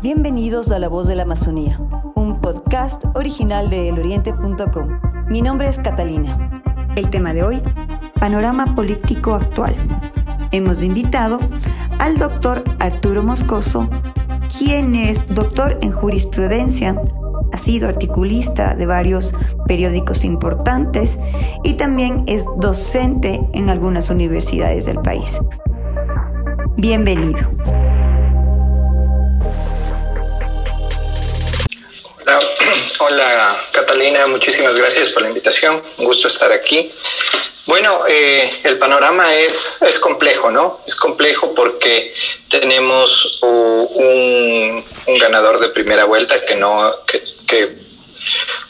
Bienvenidos a La Voz de la Amazonía, un podcast original de eloriente.com. Mi nombre es Catalina. El tema de hoy, panorama político actual. Hemos invitado al doctor Arturo Moscoso, quien es doctor en jurisprudencia, ha sido articulista de varios periódicos importantes y también es docente en algunas universidades del país. Bienvenido. Hola Catalina, muchísimas gracias por la invitación. Un gusto estar aquí. Bueno, eh, el panorama es, complejo, ¿no? Es complejo porque tenemos un, ganador de primera vuelta que no que,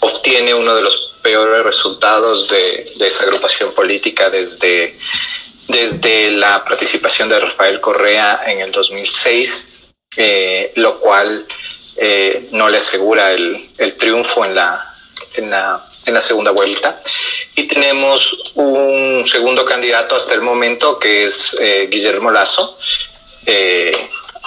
obtiene uno de los peores resultados de, de esa agrupación política desde desde la participación de Rafael Correa en el 2006, eh, lo cual eh, no le asegura el, el triunfo en la, en, la, en la segunda vuelta. Y tenemos un segundo candidato hasta el momento que es eh, Guillermo Lazo. Eh,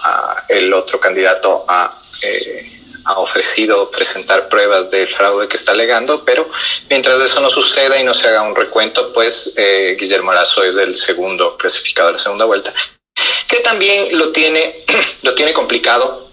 a, el otro candidato a eh, ha ofrecido presentar pruebas del fraude que está alegando, pero mientras eso no suceda y no se haga un recuento, pues eh, Guillermo Lazo es el segundo clasificado de la segunda vuelta, que también lo tiene, lo tiene complicado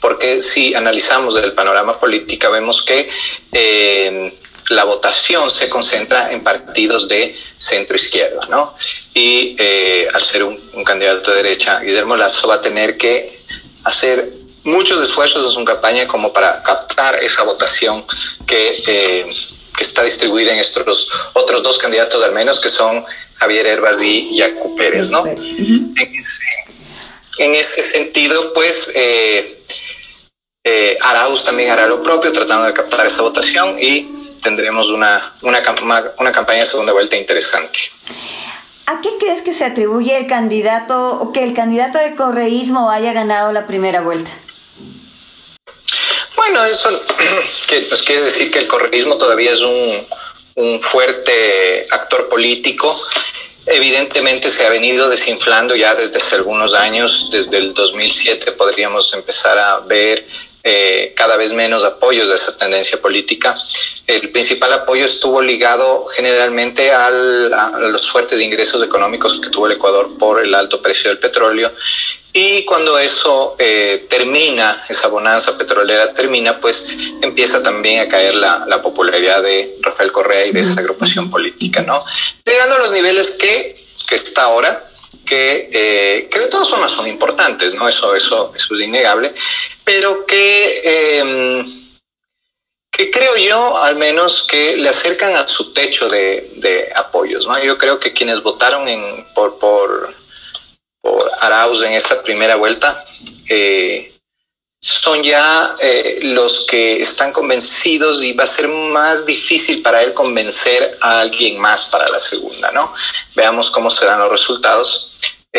porque si analizamos el panorama político vemos que eh, la votación se concentra en partidos de centro izquierda, ¿no? Y eh, al ser un, un candidato de derecha, Guillermo Lazo va a tener que hacer muchos esfuerzos en su campaña como para captar esa votación que, eh, que está distribuida en estos otros dos candidatos al menos, que son Javier Herbas y Jacu Pérez, ¿no? Uh -huh. en, ese, en, ese, sentido, pues, eh, eh, Arauz también hará lo propio, tratando de captar esa votación y tendremos una, una, una campaña de segunda vuelta interesante. ¿A qué crees que se atribuye el candidato o que el candidato de correísmo haya ganado la primera vuelta? Bueno, eso que, pues quiere decir que el correísmo todavía es un, un fuerte actor político. Evidentemente se ha venido desinflando ya desde hace algunos años, desde el 2007 podríamos empezar a ver eh, cada vez menos apoyos de esa tendencia política. El principal apoyo estuvo ligado generalmente al, a los fuertes ingresos económicos que tuvo el Ecuador por el alto precio del petróleo. Y cuando eso eh, termina, esa bonanza petrolera termina, pues empieza también a caer la, la popularidad de Rafael Correa y de esa agrupación política, ¿no? Llegando a los niveles que, que está ahora, que, eh, que de todas formas son importantes, ¿no? Eso, eso, eso es innegable, pero que, eh, que creo yo, al menos, que le acercan a su techo de, de apoyos, ¿no? Yo creo que quienes votaron en, por, por, por Arauz en esta primera vuelta, eh, son ya eh, los que están convencidos y va a ser más difícil para él convencer a alguien más para la segunda, ¿no? Veamos cómo se dan los resultados.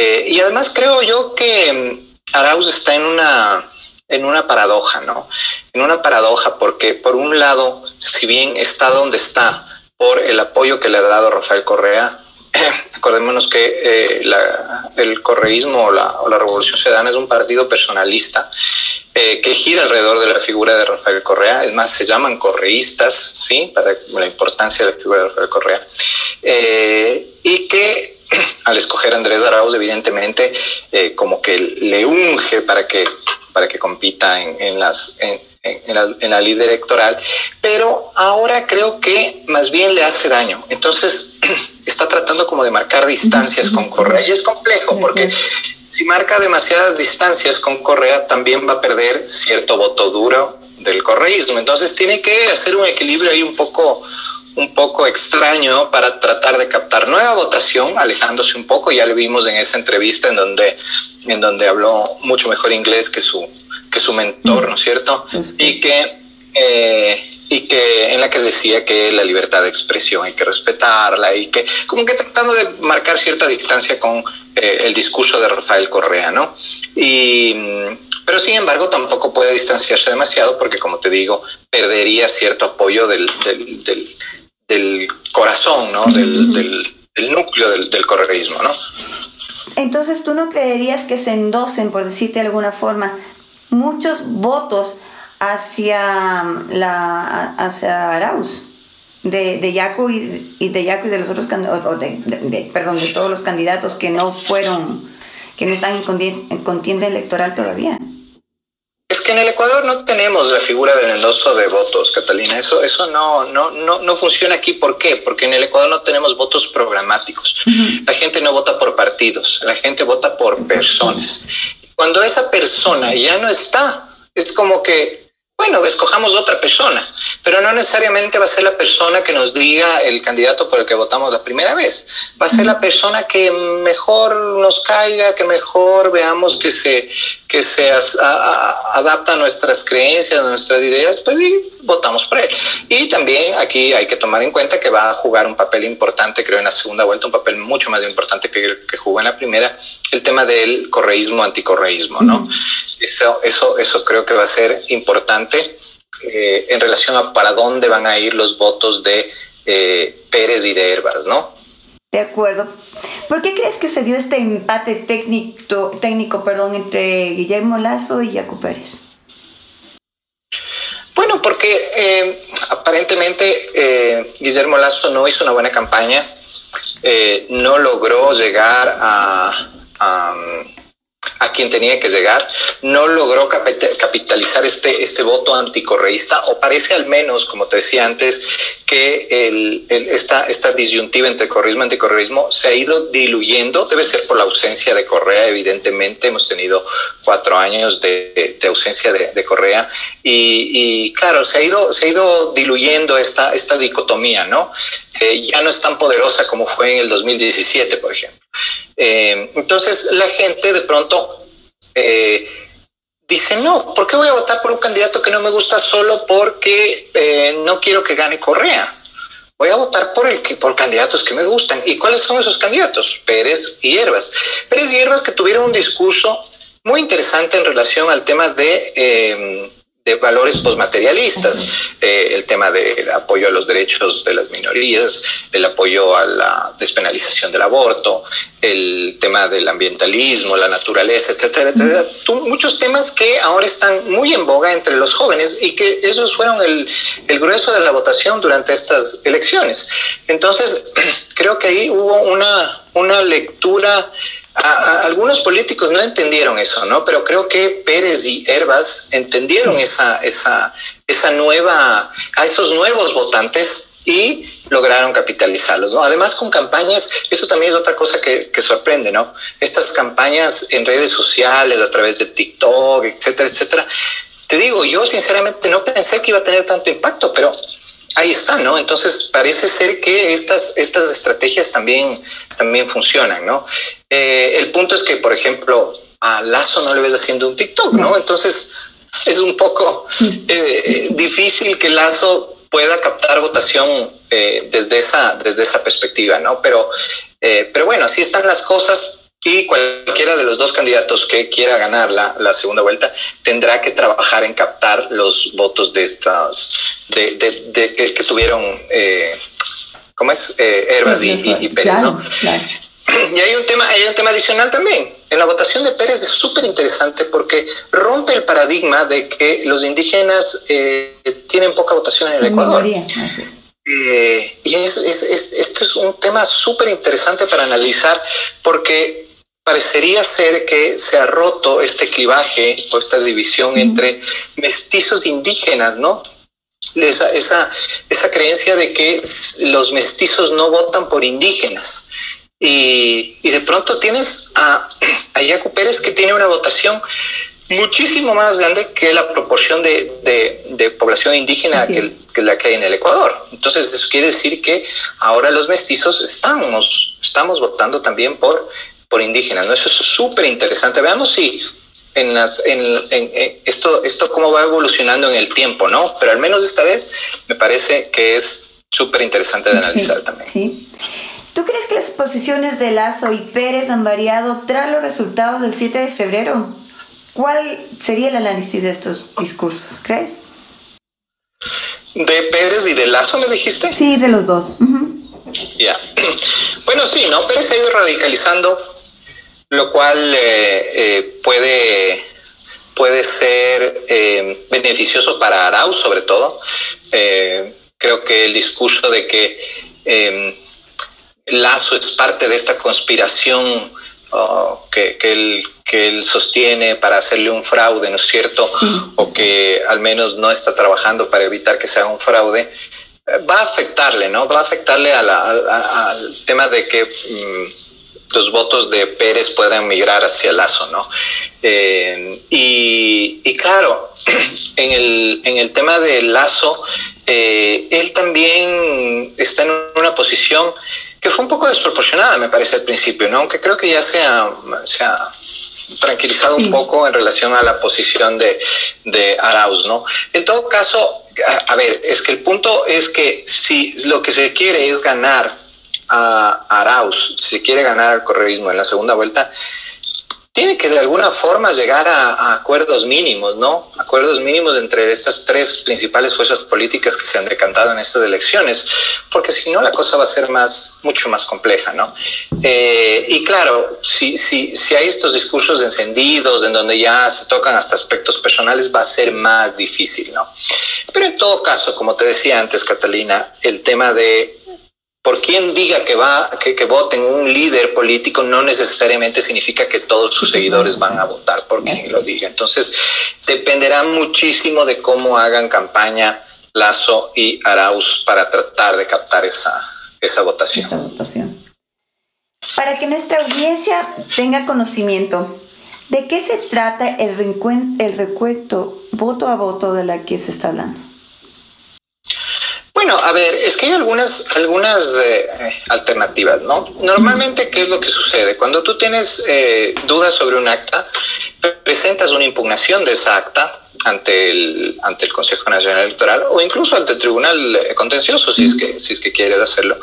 Eh, y además creo yo que Arauz está en una en una paradoja, ¿no? En una paradoja porque por un lado, si bien está donde está por el apoyo que le ha dado Rafael Correa, acordémonos que eh, el correísmo o la, o la Revolución Ciudadana es un partido personalista eh, que gira alrededor de la figura de Rafael Correa, es más, se llaman correístas, ¿sí? Para la importancia de la figura de Rafael Correa, eh, y que al escoger a Andrés Arauz, evidentemente, eh, como que le unge para que, para que compita en, la, en electoral, pero ahora creo que más bien le hace daño. Entonces, está tratando como de marcar distancias con Correa, y es complejo porque si marca demasiadas distancias con Correa, también va a perder cierto voto duro del correísmo. Entonces tiene que hacer un equilibrio ahí un poco, un poco extraño para tratar de captar nueva votación, alejándose un poco. Ya lo vimos en esa entrevista en donde, en donde habló mucho mejor inglés que su, que su mentor, ¿no es cierto? Y que eh, y que en la que decía que la libertad de expresión hay que respetarla y que como que tratando de marcar cierta distancia con eh, el discurso de Rafael Correa, ¿no? Y pero sin embargo tampoco puede distanciarse demasiado porque como te digo perdería cierto apoyo del, del, del, del corazón, ¿no? Del, núcleo del, del correísmo, ¿no? Entonces tú no creerías que se endosen, por decirte de alguna forma, muchos votos hacia la hacia Arauz de, de Yacu y, de Yacu y de los otros de, perdón de todos los candidatos que no fueron que no están en contienda electoral todavía es que en el Ecuador no tenemos la figura del endoso de votos, Catalina. Eso, eso no, no, no, no funciona aquí. ¿Por qué? Porque en el Ecuador no tenemos votos programáticos. La gente no vota por partidos, la gente vota por personas. Cuando esa persona ya no está, es como que bueno, escojamos otra persona, pero no necesariamente va a ser la persona que nos diga el candidato por el que votamos la primera vez. Va a ser la persona que mejor nos caiga, que mejor veamos que se, que se adapta a nuestras creencias, a nuestras ideas, pues y votamos por él. Y también aquí hay que tomar en cuenta que va a jugar un papel importante, creo, en la segunda vuelta, un papel mucho más importante que el que jugó en la primera, el tema del correísmo, anticorreísmo, ¿no? Eso, eso, eso creo que va a ser importante eh, en relación a para dónde van a ir los votos de eh, Pérez y de Herbas, ¿no? De acuerdo. ¿Por qué crees que se dio este empate técnico, técnico perdón, entre Guillermo Lazo y Jaco Pérez? Bueno, porque eh, aparentemente Guillermo Lazo no hizo una buena campaña, no logró llegar a, a quien tenía que llegar, no logró capitalizar este, este voto anticorreísta, o parece al menos, como te decía antes, que el, esta, esta disyuntiva entre correísmo y anticorreísmo se ha ido diluyendo, debe ser por la ausencia de Correa, evidentemente, hemos tenido cuatro años de, ausencia de, Correa, y, y, claro, se ha ido, se ha ido diluyendo esta, esta dicotomía, ¿no? Eh, ya no es tan poderosa como fue en el 2017, por ejemplo. Eh, entonces la gente de pronto eh, dice, no, ¿por qué voy a votar por un candidato que no me gusta solo porque no quiero que gane Correa? Voy a votar por el que, por candidatos que me gustan. ¿Y cuáles son esos candidatos? Pérez y Hierbas. Pérez y Hierbas que tuvieron un discurso muy interesante en relación al tema de de valores posmaterialistas, eh, el tema del apoyo a los derechos de las minorías, el apoyo a la despenalización del aborto, el tema del ambientalismo, la naturaleza, etcétera, etcétera. muchos temas que ahora están muy en boga entre los jóvenes y que esos fueron el, el grueso de la votación durante estas elecciones. Entonces, creo que ahí hubo una, una lectura algunos políticos no entendieron eso, ¿no? Pero creo que Pérez y Herbas entendieron esa, esa, esa nueva, a esos nuevos votantes y lograron capitalizarlos, ¿no? Además con campañas, eso también es otra cosa que, que sorprende, ¿no? Estas campañas en redes sociales, a través de TikTok, etcétera, etcétera. Te digo, yo sinceramente no pensé que iba a tener tanto impacto, pero ahí está, ¿no? Entonces parece ser que estas, estas estrategias también, también funcionan, ¿no? Eh, el punto es que, por ejemplo, a Lazo no le ves haciendo un TikTok, ¿no? Entonces es un poco eh, difícil que Lazo pueda captar votación eh, desde esa desde esa perspectiva, ¿no? Pero pero bueno, así están las cosas y cualquiera de los dos candidatos que quiera ganar la, la segunda vuelta tendrá que trabajar en captar los votos de estas de, de, que, tuvieron eh, ¿cómo es? Eh, Herbas y, y, Pérez, ¿no? Y hay un tema, hay un tema adicional también. En la votación de Pérez es súper interesante porque rompe el paradigma de que los indígenas eh, tienen poca votación en el Ecuador. Eh, y es, es, esto es un tema súper interesante para analizar porque parecería ser que se ha roto este clivaje o esta división entre mestizos indígenas, ¿no? Esa, esa, esa creencia de que los mestizos no votan por indígenas. Y, y de pronto tienes a, a Yacu Pérez que tiene una votación muchísimo más grande que la proporción de, de, de población indígena que, que, la que hay en el Ecuador. Entonces, eso quiere decir que ahora los mestizos estamos, estamos votando también por por indígenas, ¿no? Eso es súper interesante. Veamos si en las, en, en, esto, esto cómo va evolucionando en el tiempo, ¿no? Pero al menos esta vez me parece que es súper interesante de analizar también. Sí. ¿Tú crees que las posiciones de Lazo y Pérez han variado tras los resultados del 7 de febrero? ¿Cuál sería el análisis de estos discursos, crees? ¿De Pérez y de Lazo me dijiste? Sí, de los dos. Ya. Bueno, sí, ¿no? Pérez se ha ido radicalizando lo cual eh, eh, puede, puede ser eh, beneficioso para Arauz sobre todo. Eh, creo que el discurso de que eh, Lazo es parte de esta conspiración que, que, él, que él sostiene para hacerle un fraude, ¿no es cierto? O que al menos no está trabajando para evitar que sea un fraude, va a afectarle, ¿no? Va a afectarle al tema de que mm, los votos de Pérez puedan migrar hacia Lazo, ¿no? Eh, y, y, claro, en el, en el tema de Lazo, eh, él también está en una posición que fue un poco desproporcionada, me parece, al principio, ¿no? Aunque creo que ya se ha, se ha tranquilizado un poco en relación a la posición de, de Arauz, ¿no? En todo caso, a, ver, es que el punto es que si lo que se quiere es ganar a Arauz, si quiere ganar al correísmo en la segunda vuelta, tiene que de alguna forma llegar a, acuerdos mínimos, ¿no? Acuerdos mínimos entre estas tres principales fuerzas políticas que se han decantado en estas elecciones, porque si no la cosa va a ser más, mucho más compleja, ¿no? Eh, y claro, si, si, si hay estos discursos encendidos en donde ya se tocan hasta aspectos personales, va a ser más difícil, ¿no? Pero en todo caso, como te decía antes, Catalina, el tema de por quien diga que va, que, que voten un líder político no necesariamente significa que todos sus seguidores van a votar por quien lo diga. Entonces, dependerá muchísimo de cómo hagan campaña Lazo y Arauz para tratar de captar esa, esa votación. Esa votación. Para que nuestra audiencia tenga conocimiento, ¿de qué se trata el, el recuento voto a voto de la que se está hablando? A ver, es que hay algunas, algunas eh, alternativas, ¿no? Normalmente, ¿qué es lo que sucede? Cuando tú tienes eh, dudas sobre un acta, presentas una impugnación de esa acta ante el, ante el Consejo Nacional Electoral o incluso ante el Tribunal eh, Contencioso, si es que, si es que quieres hacerlo,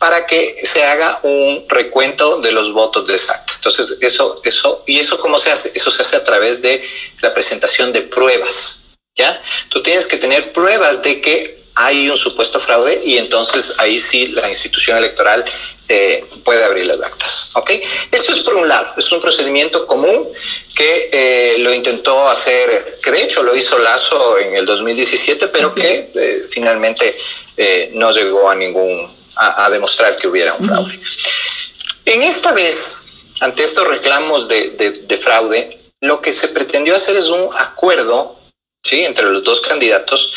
para que se haga un recuento de los votos de esa acta. Entonces, eso, eso, y eso cómo se hace? Eso se hace a través de la presentación de pruebas. ¿Ya? Tú tienes que tener pruebas de que hay un supuesto fraude y entonces ahí sí la institución electoral eh, puede abrir las actas. ¿ok? Esto es por un lado, es un procedimiento común que eh, lo intentó hacer, que de hecho lo hizo Lazo en el 2017, pero que eh, finalmente no llegó a ningún, a, demostrar que hubiera un fraude. En esta vez, ante estos reclamos de, de fraude, lo que se pretendió hacer es un acuerdo ¿sí? entre los dos candidatos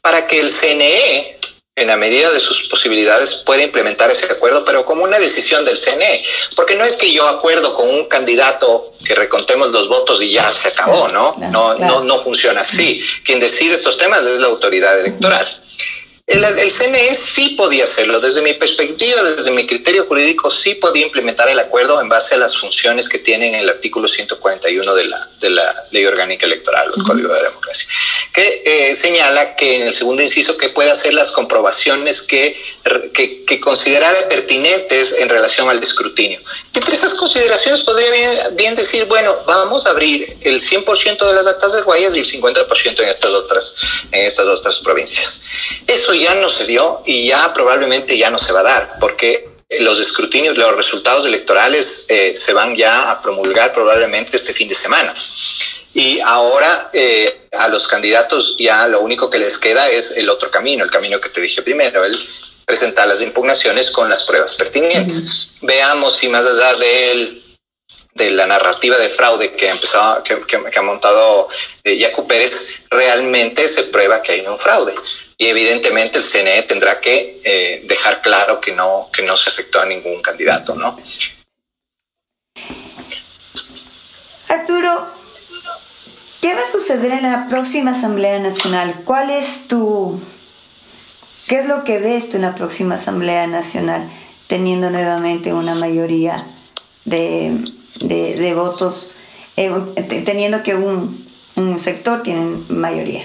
para que el CNE, en la medida de sus posibilidades, pueda implementar ese acuerdo, pero como una decisión del CNE. Porque no es que yo acuerdo con un candidato que recontemos los votos y ya se acabó, ¿no? No, no, no funciona así. Quien decide estos temas es la autoridad electoral. El, el, CNE sí podía hacerlo. Desde mi perspectiva, desde mi criterio jurídico, sí podía implementar el acuerdo en base a las funciones que tienen en el artículo 141 de la, de la Ley Orgánica Electoral, el Código de Democracia, que eh, señala que en el segundo inciso que puede hacer las comprobaciones que, que, que considerara pertinentes en relación al escrutinio. Entre esas consideraciones podría bien, bien decir, bueno, vamos a abrir el 100% de las actas de Guayas y el 50% en estas otras, en estas otras provincias. Eso ya no se dio y ya probablemente ya no se va a dar, porque los escrutinios, los resultados electorales eh, se van ya a promulgar probablemente este fin de semana. Y ahora eh, a los candidatos ya lo único que les queda es el otro camino, el camino que te dije primero, el presentar las impugnaciones con las pruebas pertinentes. Veamos si más allá de de la narrativa de fraude que ha empezado, que, que, ha montado eh, Yacu Pérez, realmente se prueba que hay un fraude y evidentemente el CNE tendrá que eh, dejar claro que no, que no se afectó a ningún candidato, ¿no? Arturo, ¿qué va a suceder en la próxima Asamblea Nacional? ¿Cuál es tu... ¿Qué es lo que ves tú en la próxima Asamblea Nacional teniendo nuevamente una mayoría de, de, votos, eh, teniendo que un, un sector tiene mayoría?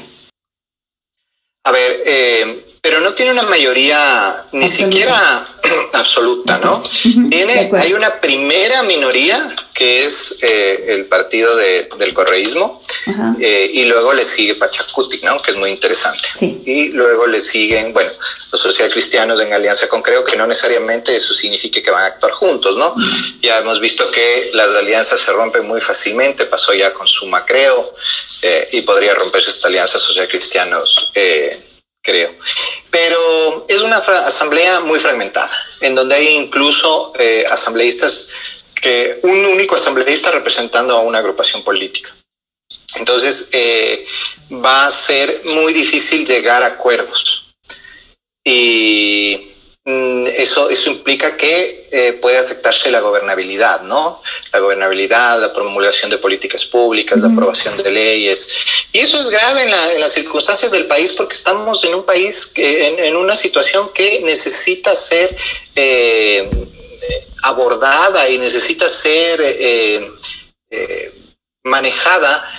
A ver, eh, pero no tiene una mayoría ni siquiera absoluta, ¿no? Tiene, hay una primera minoría que es eh, el partido de, del correísmo eh, y luego le sigue Pachacuti, ¿no? Que es muy interesante. Y luego le siguen, bueno, los socialcristianos en alianza con Creo, que no necesariamente eso significa que van a actuar juntos, ¿no? Ya hemos visto que las alianzas se rompen muy fácilmente, pasó ya con Suma Creo eh, y podría romperse esta alianza socialcristianos. Eh, creo. Pero es una asamblea muy fragmentada, en donde hay incluso eh, asambleístas que un único asambleísta representando a una agrupación política. Entonces eh, va a ser muy difícil llegar a acuerdos. Y eso, eso implica que eh, puede afectarse la gobernabilidad, ¿no? La gobernabilidad, la promulgación de políticas públicas, la aprobación de leyes. Y eso es grave en, las circunstancias del país porque estamos en un país, que, en, una situación que necesita ser eh, abordada y necesita ser eh, manejada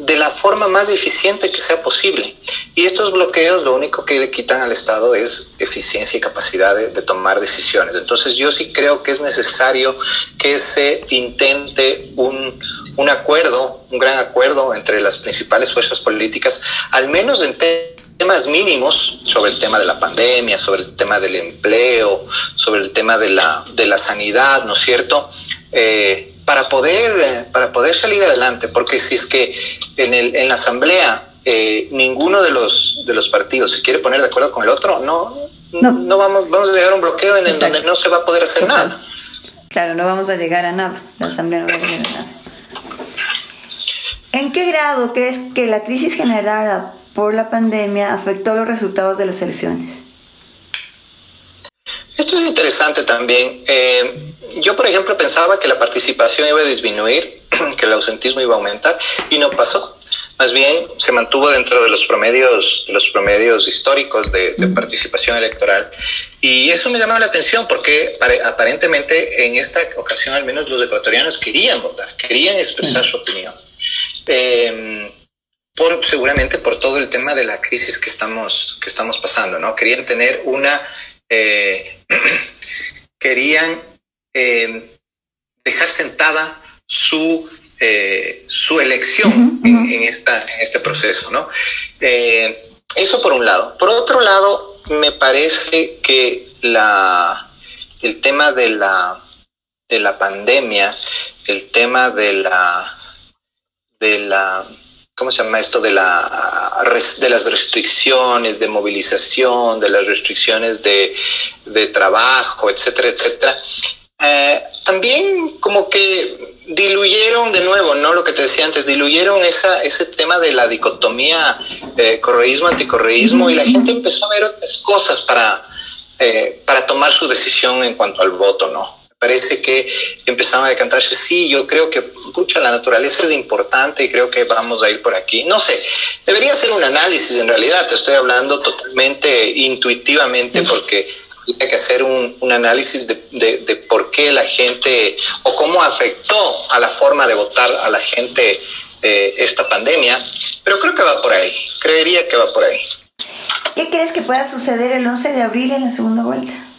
de la forma más eficiente que sea posible. Y estos bloqueos lo único que le quitan al Estado es eficiencia y capacidad de, tomar decisiones. Entonces yo sí creo que es necesario que se intente un, un acuerdo, un gran acuerdo entre las principales fuerzas políticas, al menos en temas mínimos sobre el tema de la pandemia, sobre el tema del empleo, sobre el tema de la, de la sanidad, ¿no es cierto? Eh, para poder, eh, para poder salir adelante, porque si es que en, el, en la asamblea eh, ninguno de los, de los partidos se quiere poner de acuerdo con el otro, no, no. vamos, vamos a llegar a un bloqueo en el donde no se va a poder hacer nada. Claro, no vamos a llegar a nada, la asamblea no va a llegar a nada. ¿En qué grado crees que la crisis generada por la pandemia afectó los resultados de las elecciones? Interesante también. Eh, yo, por ejemplo, pensaba que la participación iba a disminuir, que el ausentismo iba a aumentar, y no pasó. Más bien se mantuvo dentro de los promedios, de los promedios históricos de, participación electoral. Y eso me llama la atención porque aparentemente en esta ocasión al menos los ecuatorianos querían votar, querían expresar su opinión. Em, por, seguramente por todo el tema de la crisis que estamos, que estamos pasando, ¿no? Querían tener una eh, querían eh, dejar sentada su, eh, su elección en, esta, en este proceso, ¿no? eso por un lado. Por otro lado, me parece que la, el tema de la, de la pandemia, el tema de la, de la ¿cómo se llama esto? De, la, de las restricciones de movilización, de las restricciones de, de trabajo, etcétera, etcétera. Eh, también como que diluyeron de nuevo, ¿no? Lo que te decía antes, diluyeron esa, ese tema de la dicotomía eh, correísmo-anticorreísmo y la gente empezó a ver otras cosas para, eh, para tomar su decisión en cuanto al voto, ¿no? Parece que empezaba a decantarse, sí, yo creo que, escucha, la naturaleza es importante y creo que vamos a ir por aquí. No sé, debería ser un análisis en realidad, te estoy hablando totalmente intuitivamente porque hay que hacer un, un análisis de, de, por qué la gente o cómo afectó a la forma de votar a la gente eh, esta pandemia, pero creo que va por ahí, creería que va por ahí. ¿Qué crees que pueda suceder el 11 de abril en la segunda vuelta?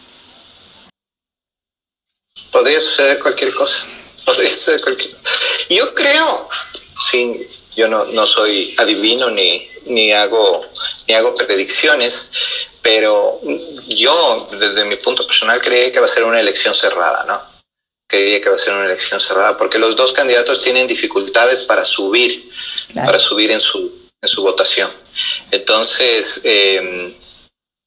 Podría suceder cualquier cosa. Podría suceder cualquier cosa. Yo creo, sí, yo no, no soy adivino ni, ni, hago, ni hago predicciones, pero yo, desde mi punto personal, creía que va a ser una elección cerrada, ¿no? Creía que va a ser una elección cerrada, porque los dos candidatos tienen dificultades para subir, para subir en su, en su votación. Entonces, eh,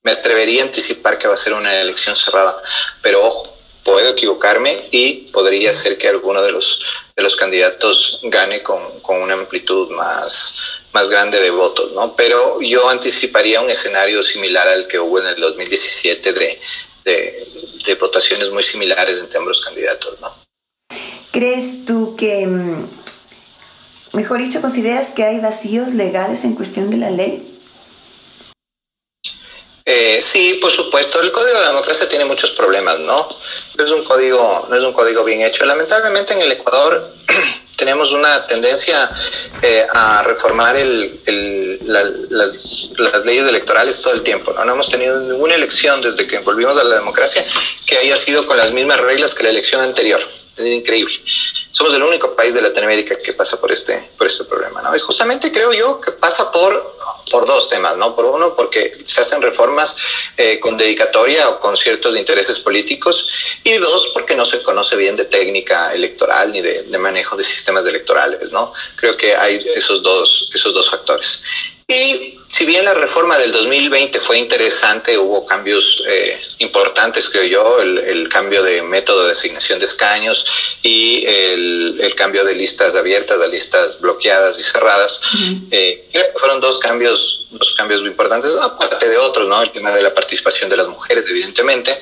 me atrevería a anticipar que va a ser una elección cerrada, pero ojo, puedo equivocarme y podría ser que alguno de los, de los candidatos gane con, una amplitud más, más grande de votos, ¿no? Pero yo anticiparía un escenario similar al que hubo en el 2017 de, de, votaciones muy similares entre ambos candidatos, ¿no? ¿Crees tú que, mm, mejor dicho, consideras que hay vacíos legales en cuestión de la ley? Eh, sí, por supuesto. El Código de Democracia tiene muchos problemas, ¿no? es un código, no es un código bien hecho. Lamentablemente en el Ecuador tenemos una tendencia eh, a reformar el, las, las, leyes electorales todo el tiempo. ¿no? no hemos tenido ninguna elección desde que volvimos a la democracia que haya sido con las mismas reglas que la elección anterior. Es increíble. Somos el único país de Latinoamérica que pasa por este, por este problema. ¿no? Y justamente creo yo que pasa por por dos temas, ¿no? Por uno, porque se hacen reformas eh, con dedicatoria o con ciertos intereses políticos, y dos, porque no se conoce bien de técnica electoral ni de, de manejo de sistemas electorales, ¿no? Creo que hay esos dos, esos dos factores. Y si bien la reforma del 2020 fue interesante, hubo cambios eh, importantes, creo yo, el, cambio de método de asignación de escaños y el, cambio de listas abiertas a listas bloqueadas y cerradas. Eh, fueron dos cambios, dos cambios muy importantes, aparte de otros, ¿no? El tema de la participación de las mujeres, evidentemente.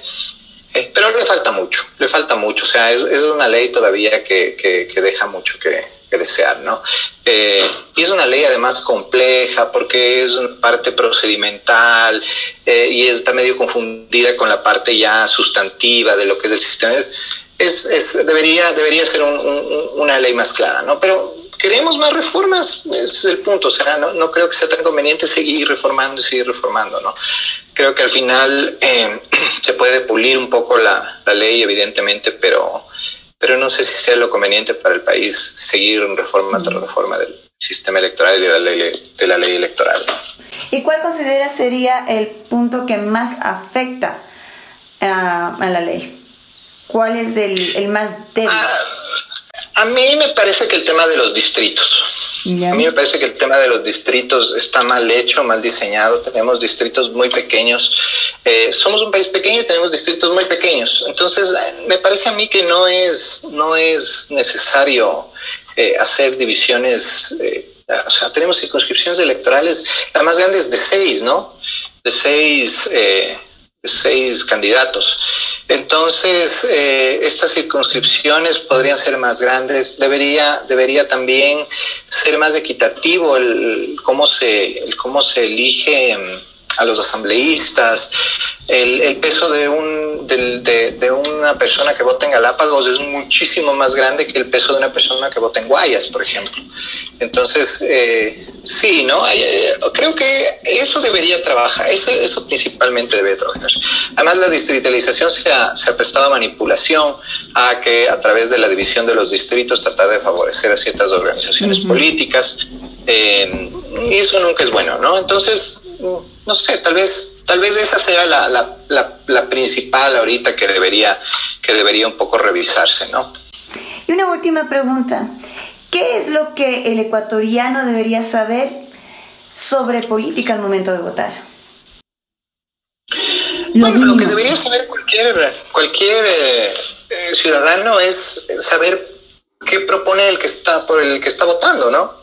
Eh, pero le falta mucho, le falta mucho. O sea, es, es una ley todavía que, que, que deja mucho que, que desear, ¿no? Eh, y es una ley además compleja porque es una parte procedimental eh, y está medio confundida con la parte ya sustantiva de lo que es el sistema. Es, es debería, debería ser una ley más clara, ¿no? Pero queremos más reformas, ese es el punto, o sea, no, no creo que sea tan conveniente seguir reformando y seguir reformando, ¿no? Creo que al final eh, se puede pulir un poco la, la ley, evidentemente, pero pero no sé si sea lo conveniente para el país seguir reforma tras reforma del sistema electoral y de la ley, de la ley electoral. ¿Y cuál considera sería el punto que más afecta a la ley? ¿Cuál es el, el más débil? Ah, a mí me parece que el tema de los distritos. A mí me parece que el tema de los distritos está mal hecho, mal diseñado. Tenemos distritos muy pequeños. Eh, somos un país pequeño y tenemos distritos muy pequeños. Entonces, me parece a mí que no es, no es necesario eh, hacer divisiones. Eh, o sea, tenemos circunscripciones electorales, la más grande es de seis, ¿no? De seis seis candidatos. Entonces, eh, estas circunscripciones podrían ser más grandes. Debería, debería también ser más equitativo el cómo se, el cómo se elige a los asambleístas, el, el peso de, un, de, de, una persona que vota en Galápagos es muchísimo más grande que el peso de una persona que vota en Guayas, por ejemplo. Entonces, eh, sí, ¿no? Eh, creo que eso debería trabajar, eso, eso principalmente debe trabajar. Además, la distritalización se ha, se ha prestado a manipulación, a que a través de la división de los distritos tratar de favorecer a ciertas organizaciones políticas, eh, y eso nunca es bueno, ¿no? Entonces, no sé, tal vez, tal vez esa sea la, la, la, principal ahorita que debería, que debería un poco revisarse, ¿no? Y una última pregunta. ¿Qué es lo que el ecuatoriano debería saber sobre política al momento de votar? Bueno, lo que debería saber cualquier, cualquier eh, eh, ciudadano es saber qué propone el que está por el que está votando, ¿no?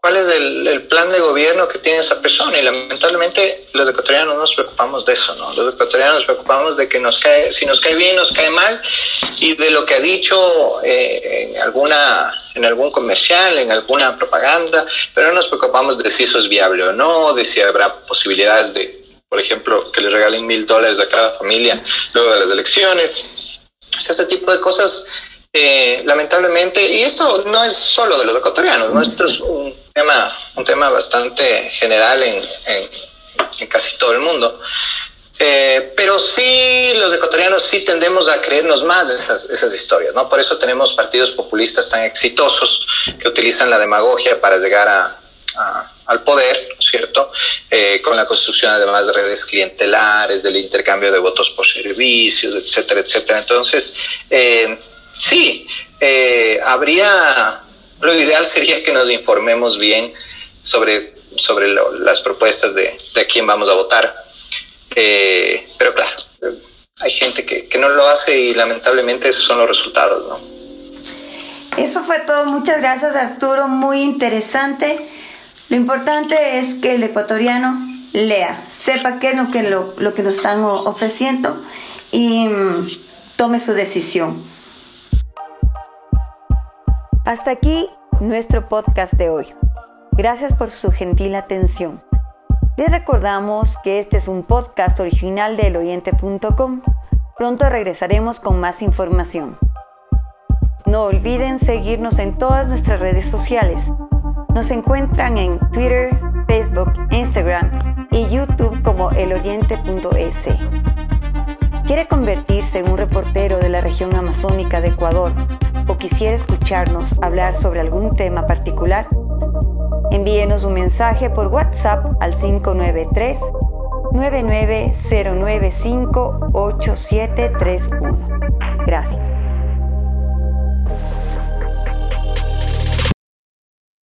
Cuál es el, plan de gobierno que tiene esa persona. Y lamentablemente los ecuatorianos nos preocupamos de eso, ¿no? Los ecuatorianos nos preocupamos de que nos cae, si nos cae bien, nos cae mal, y de lo que ha dicho eh, en alguna, en algún comercial, en alguna propaganda, pero no nos preocupamos de si eso es viable o no, de si habrá posibilidades de, por ejemplo, que le regalen mil dólares a cada familia luego de las elecciones. Este tipo de cosas eh, lamentablemente, y esto no es solo de los ecuatorianos, ¿no? es un tema, un tema bastante general en, en, casi todo el mundo. Eh, pero sí, los ecuatorianos sí tendemos a creernos más esas, esas historias, ¿no? Por eso tenemos partidos populistas tan exitosos que utilizan la demagogia para llegar a, al poder, ¿no es cierto? Eh, con la construcción además de redes clientelares, del intercambio de votos por servicios, etcétera, etcétera. Entonces, eh, sí, eh, habría lo ideal sería que nos informemos bien sobre, sobre las propuestas de, de quién vamos a votar. Eh, pero claro, hay gente que, que, no lo hace y lamentablemente esos son los resultados. ¿no? Eso fue todo. Muchas gracias Arturo. Muy interesante. Lo importante es que el ecuatoriano lea, sepa qué es lo que, lo, lo que nos están ofreciendo y mm, tome su decisión. Hasta aquí nuestro podcast de hoy. Gracias por su gentil atención. Les recordamos que este es un podcast original de eloriente.com. Pronto regresaremos con más información. No olviden seguirnos en todas nuestras redes sociales. Nos encuentran en Twitter, Facebook, Instagram y YouTube como eloriente.es. ¿Quiere convertirse en un reportero de la región amazónica de Ecuador quisiera escucharnos hablar sobre algún tema particular? Envíenos un mensaje por WhatsApp al 593 99095871 Gracias.